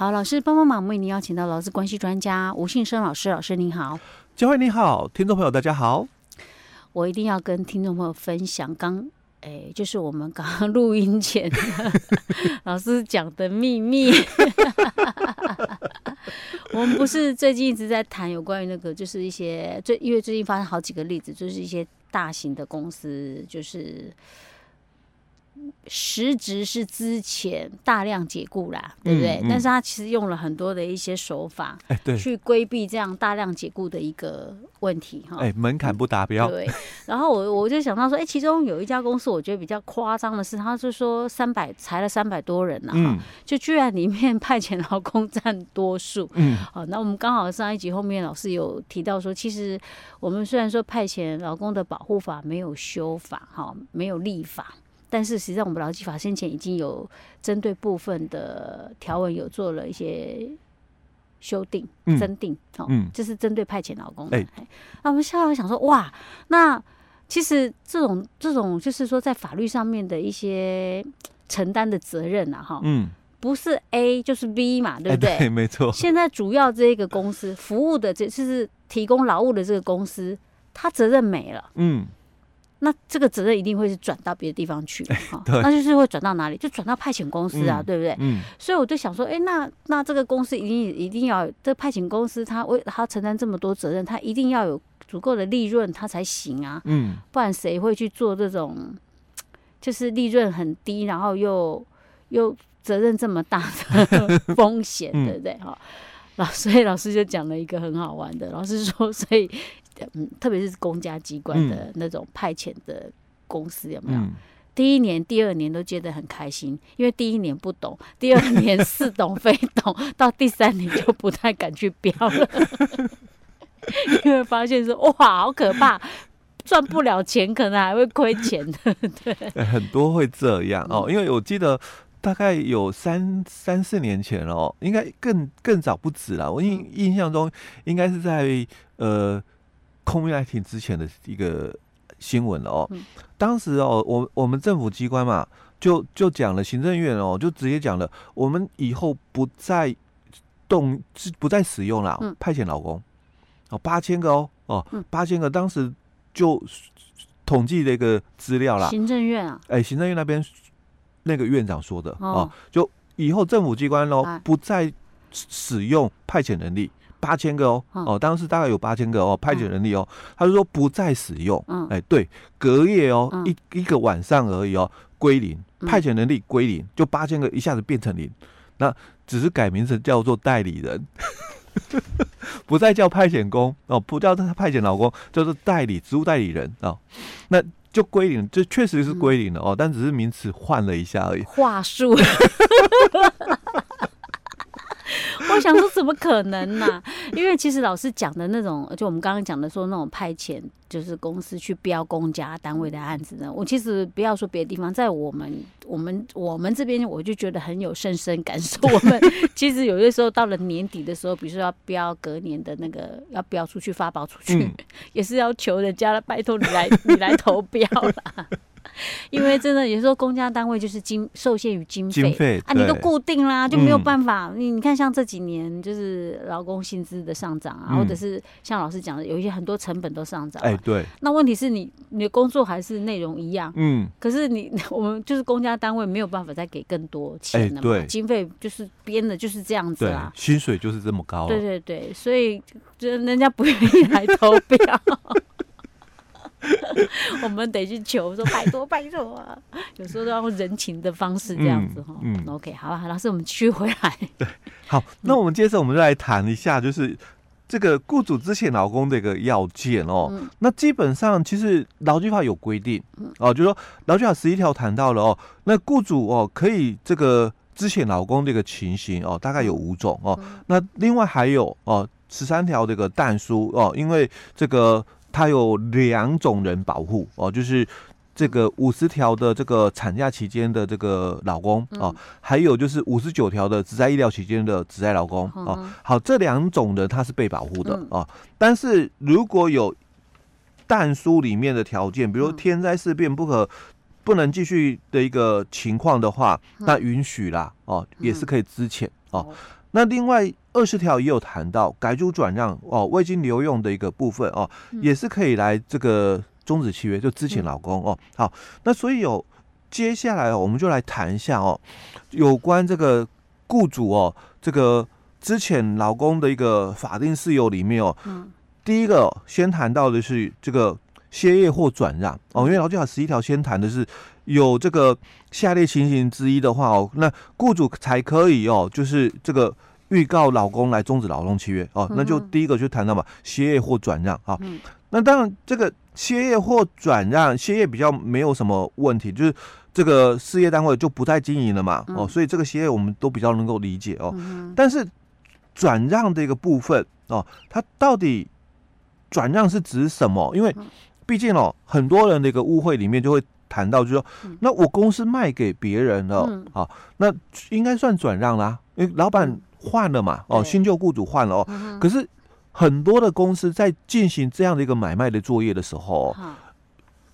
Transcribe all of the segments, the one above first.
好，老师帮帮忙，为您邀请到劳资关系专家吴信生老师，老师您好，佳慧你好，听众朋友大家好，我一定要跟听众朋友分享刚。哎，就是我们刚刚录音前 老师讲的秘密。我们不是最近一直在谈有关于那个，就是一些最因为最近发生好几个例子，就是一些大型的公司，就是。实质是之前大量解雇啦，对不对？嗯嗯、但是他其实用了很多的一些手法，哎，对，去规避这样大量解雇的一个问题哈。哎，门槛不达标。对。然后我我就想到说，哎，其中有一家公司，我觉得比较夸张的是，他是说三百裁了三百多人呐，哈，就居然里面派遣劳工占多数。嗯。好，那我们刚好上一集后面老师有提到说，其实我们虽然说派遣劳工的保护法没有修法，哈，没有立法。但是实际上，我们劳基法先前已经有针对部分的条文有做了一些修订、增订，哦，这是针对派遣劳工的。那我们下来想说，哇，那其实这种这种就是说，在法律上面的一些承担的责任啊，哈，嗯，不是 A 就是 B 嘛，对不对？没错。现在主要这个公司服务的，这就是提供劳务的这个公司，他责任没了，嗯。那这个责任一定会是转到别的地方去，哈，那就是会转到哪里？就转到派遣公司啊，嗯、对不对？嗯。所以我就想说，哎、欸，那那这个公司一定一定要，这派遣公司他为他承担这么多责任，他一定要有足够的利润，他才行啊。嗯。不然谁会去做这种，就是利润很低，然后又又责任这么大的 风险，对不对？哈、嗯。老所以老师就讲了一个很好玩的，老师说，所以。嗯，特别是公家机关的那种派遣的公司有没有？嗯、第一年、第二年都觉得很开心，因为第一年不懂，第二年似懂非懂，到第三年就不太敢去标了，因为发现说哇，好可怕，赚不了钱，可能还会亏钱的。对，很多会这样哦，因为我记得大概有三三四年前哦，应该更更早不止了。我印印象中应该是在呃。COVID-19 之前的一个新闻了哦，嗯、当时哦，我我们政府机关嘛，就就讲了，行政院哦，就直接讲了，我们以后不再动，不再使用了、嗯、派遣劳工。哦，八千个哦哦，八千个，当时就统计的一个资料啦。行政院啊，哎、欸，行政院那边那个院长说的哦，哦，就以后政府机关哦，啊、不再使用派遣能力。八千个哦，哦，当时大概有八千个哦，派遣人力哦，他就说不再使用，哎，对，隔夜哦，一一个晚上而已哦，归零，派遣人力归零，就八千个一下子变成零，那只是改名字叫做代理人，不再叫派遣工哦，不叫他派遣老公，叫做代理职务代理人哦，那就归零，这确实是归零了哦，但只是名词换了一下而已，话术。我想说，怎么可能呢、啊？因为其实老师讲的那种，就我们刚刚讲的说那种派遣，就是公司去标公家单位的案子呢。我其实不要说别的地方，在我们我们我们这边，我就觉得很有深深感受。我们 其实有些时候到了年底的时候，比如说要标隔年的那个要标出去发包出去，嗯、也是要求人家拜托你来你来投标啦。因为真的，有时候公家单位就是经受限于经费啊，你都固定啦，就没有办法。你、嗯、你看，像这几年就是劳工薪资的上涨啊，嗯、或者是像老师讲的，有一些很多成本都上涨。哎，对。那问题是你你的工作还是内容一样，嗯。可是你 我们就是公家单位没有办法再给更多钱了嘛？对，经费就是编的就是这样子啦，薪水就是这么高。对对对，所以就人家不愿意来投标。我们得去求说拜托拜托啊，有时候都要用人情的方式这样子哈。嗯，嗯，OK，好吧，老师，我们继续回来。对，好，那我们接着我们就来谈一下，就是这个雇主之前劳工的一个要件哦。嗯、那基本上其实劳基法有规定哦，就是说劳基法十一条谈到了哦，那雇主哦可以这个之前劳工这个情形哦，大概有五种哦。嗯、那另外还有哦十三条这个但书哦，因为这个。它有两种人保护哦，就是这个五十条的这个产假期间的这个老公哦，还有就是五十九条的只在医疗期间的只在老公哦。好，这两种人他是被保护的哦。但是如果有但书里面的条件，比如天灾事变不可不能继续的一个情况的话，那允许啦哦，也是可以支遣哦。那另外二十条也有谈到改租转让哦，未经留用的一个部分哦，也是可以来这个终止契约，就之前老公哦。好，那所以有接下来我们就来谈一下哦，有关这个雇主哦，这个之前老公的一个法定事由里面哦，第一个先谈到的是这个歇业或转让哦，因为劳基法十一条先谈的是有这个下列情形之一的话哦，那雇主才可以哦，就是这个。预告老公来终止劳动契约哦，那就第一个就谈到嘛，歇业或转让啊。那当然，这个歇业或转让，歇业比较没有什么问题，就是这个事业单位就不再经营了嘛哦，所以这个歇业我们都比较能够理解哦。但是转让的一个部分哦，它到底转让是指什么？因为毕竟哦，很多人的一个误会里面就会谈到，就是说，那我公司卖给别人了啊，那应该算转让啦，因为老板。换了嘛？哦，新旧雇主换了哦。嗯、可是很多的公司在进行这样的一个买卖的作业的时候，嗯、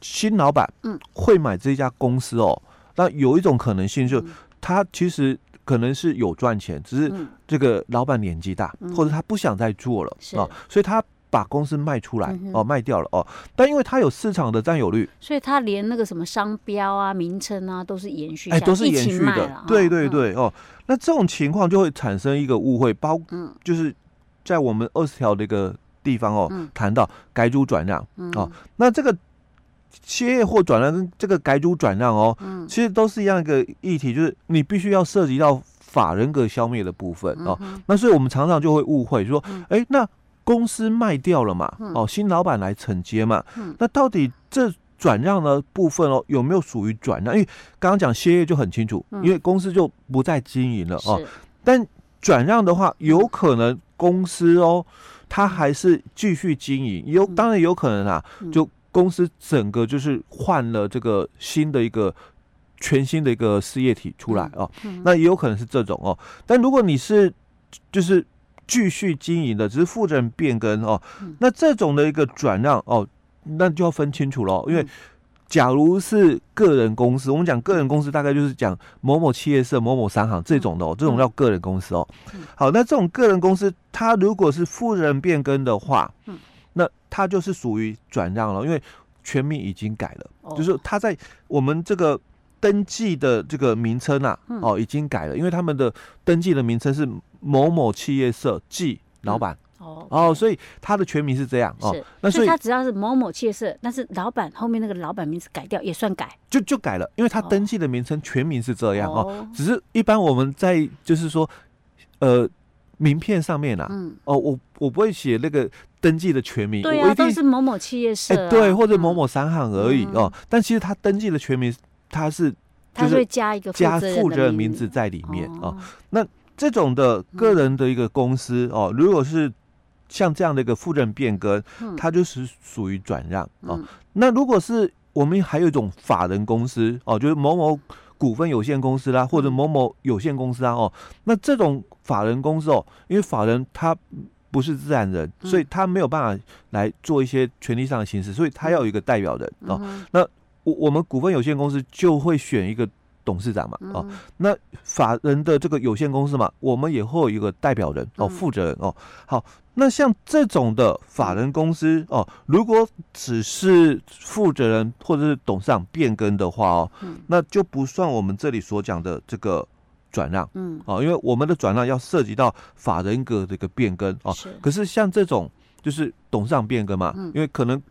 新老板嗯会买这家公司哦。那有一种可能性，就是他其实可能是有赚钱，只是这个老板年纪大，嗯、或者他不想再做了啊、哦，所以他。把公司卖出来哦，卖掉了哦，但因为它有市场的占有率，所以它连那个什么商标啊、名称啊都是延续，哎，都是延续的，对对对哦。那这种情况就会产生一个误会，包就是在我们二十条的一个地方哦，谈到改租转让哦，那这个歇业或转让跟这个改租转让哦，其实都是一样一个议题，就是你必须要涉及到法人格消灭的部分哦。那所以我们常常就会误会说，哎，那。公司卖掉了嘛？哦，新老板来承接嘛？那到底这转让的部分哦，有没有属于转让？因为刚刚讲歇业就很清楚，因为公司就不再经营了哦。但转让的话，有可能公司哦，它还是继续经营，有当然有可能啊，就公司整个就是换了这个新的一个全新的一个事业体出来哦。那也有可能是这种哦。但如果你是就是。继续经营的只是负责人变更哦，那这种的一个转让哦，那就要分清楚了。因为假如是个人公司，我们讲个人公司大概就是讲某某企业社、某某商行这种的哦，这种叫个人公司哦。好，那这种个人公司，它如果是负责人变更的话，那它就是属于转让了，因为全名已经改了，就是它在我们这个。登记的这个名称啊，哦，已经改了，因为他们的登记的名称是某某企业社暨老板哦哦，所以他的全名是这样哦。那所以他只要是某某企业社，但是老板后面那个老板名字改掉也算改，就就改了，因为他登记的名称全名是这样哦。只是一般我们在就是说，呃，名片上面啊，哦，我我不会写那个登记的全名，对啊，都是某某企业社，对，或者某某商行而已哦。但其实他登记的全名。他是，他会加一个加负责人名字在里面哦。那这种的个人的一个公司哦，如果是像这样的一个负责人变更，它就是属于转让哦。那如果是我们还有一种法人公司哦，就是某某股份有限公司啦，或者某某有限公司啊哦，那这种法人公司哦，因为法人他不是自然人，所以他没有办法来做一些权利上的行使，所以他要有一个代表人哦。那我我们股份有限公司就会选一个董事长嘛，哦，那法人的这个有限公司嘛，我们也会有一个代表人哦，负责人哦。好，那像这种的法人公司哦，如果只是负责人或者是董事长变更的话哦，那就不算我们这里所讲的这个转让，嗯，哦，因为我们的转让要涉及到法人格的一个变更哦。可是像这种就是董事长变更嘛，因为可能。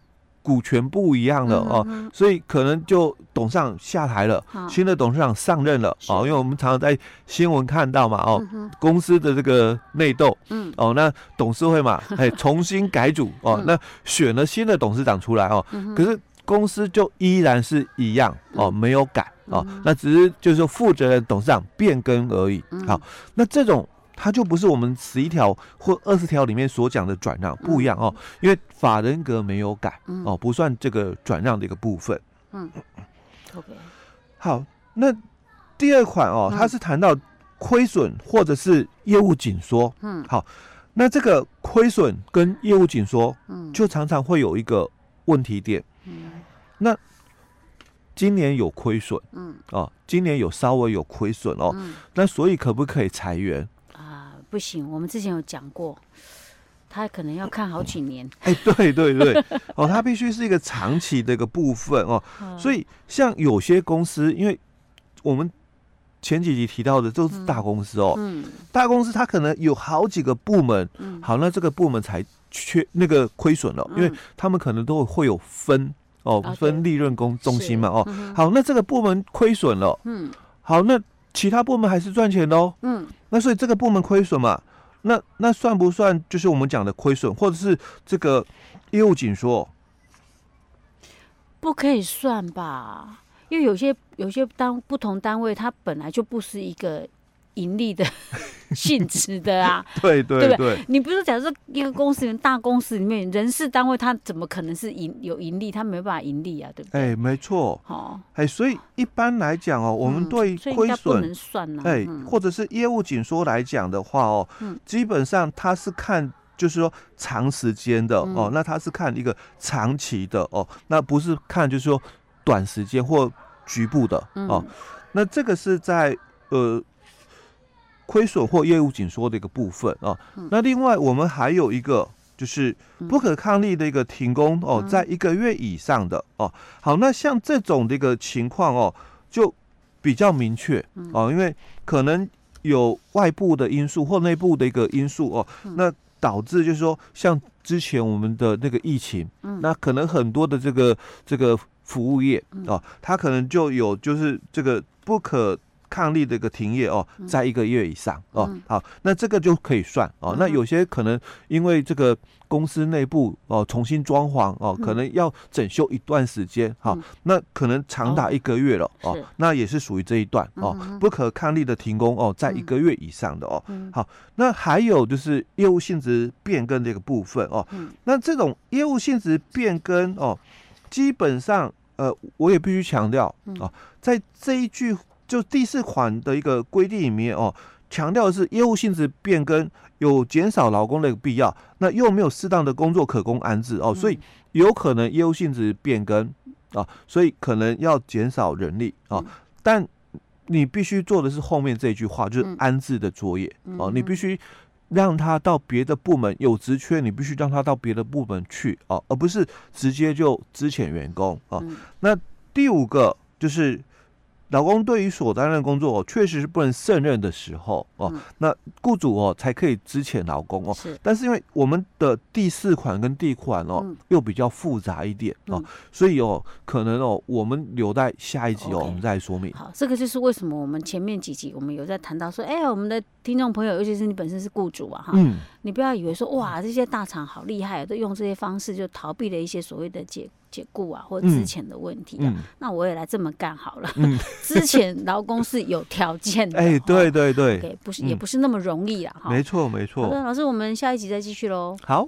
股权不一样了哦，所以可能就董事长下台了，新的董事长上任了哦。是因为我们常常在新闻看到嘛哦，嗯、公司的这个内斗，嗯。哦，那董事会嘛，哎，重新改组哦，那选了新的董事长出来哦，嗯、可是公司就依然是一样哦，没有改哦，嗯、那只是就是说负责人董事长变更而已。嗯、好，那这种。它就不是我们十一条或二十条里面所讲的转让不一样哦，因为法人格没有改哦，不算这个转让的一个部分。嗯，OK。好，那第二款哦，它是谈到亏损或者是业务紧缩。嗯，好，那这个亏损跟业务紧缩，嗯，就常常会有一个问题点。嗯，那今年有亏损，嗯，哦，今年有稍微有亏损哦，那所以可不可以裁员？不行，我们之前有讲过，他可能要看好几年。哎、欸，对对对，哦，他必须是一个长期的一个部分哦。所以像有些公司，因为我们前几集提到的都是大公司哦，嗯，大公司它可能有好几个部门，嗯，好，那这个部门才缺那个亏损了，因为他们可能都会有分哦，分利润公中心嘛，哦，好，那这个部门亏损了，嗯，好，那。其他部门还是赚钱的哦，嗯，那所以这个部门亏损嘛，那那算不算就是我们讲的亏损，或者是这个业务紧缩？不可以算吧，因为有些有些单不同单位，它本来就不是一个。盈利的 性质的啊，对对对，你不是假设一个公司里面大公司里面人事单位，它怎么可能是盈有盈利？它没办法盈利啊，对不对？哎，没错。好，哎，所以一般来讲哦，我们对亏损不能算呢。哎，或者是业务紧缩来讲的话哦，基本上它是看就是说长时间的哦，那它是看一个长期的哦，那不是看就是说短时间或局部的哦。那这个是在呃。亏损或业务紧缩的一个部分啊，那另外我们还有一个就是不可抗力的一个停工哦，在一个月以上的哦。好，那像这种的一个情况哦，就比较明确哦，因为可能有外部的因素或内部的一个因素哦，那导致就是说，像之前我们的那个疫情，那可能很多的这个这个服务业哦，它可能就有就是这个不可。抗力的一个停业哦，在一个月以上哦，好，那这个就可以算哦。那有些可能因为这个公司内部哦重新装潢哦，可能要整修一段时间哈，那可能长达一个月了哦，那也是属于这一段哦，不可抗力的停工哦，在一个月以上的哦。好，那还有就是业务性质变更这个部分哦，那这种业务性质变更哦，基本上呃，我也必须强调啊，在这一句。就第四款的一个规定里面哦，强调的是业务性质变更有减少劳工的一个必要，那又没有适当的工作可供安置哦，所以有可能业务性质变更啊，所以可能要减少人力啊，但你必须做的是后面这句话，就是安置的作业哦，你必须让他到别的部门有职缺，你必须让他到别的部门去哦，而不是直接就资遣员工啊。那第五个就是。劳工对于所担任工作哦，确实是不能胜任的时候哦，嗯、那雇主哦才可以支遣老公哦。是，但是因为我们的第四款跟第五款哦、嗯、又比较复杂一点哦，嗯、所以哦可能哦我们留在下一集哦我们再说明。好，这个就是为什么我们前面几集我们有在谈到说，哎，我们的听众朋友，尤其是你本身是雇主啊哈，嗯、你不要以为说哇这些大厂好厉害，都用这些方式就逃避了一些所谓的解。解雇啊，或之前的问题啊，那我也来这么干好了。之前劳工是有条件的，哎、欸，对对对，对，不是，也不是那么容易啊。哈、嗯，没错没错。好的，老师，我们下一集再继续喽。好。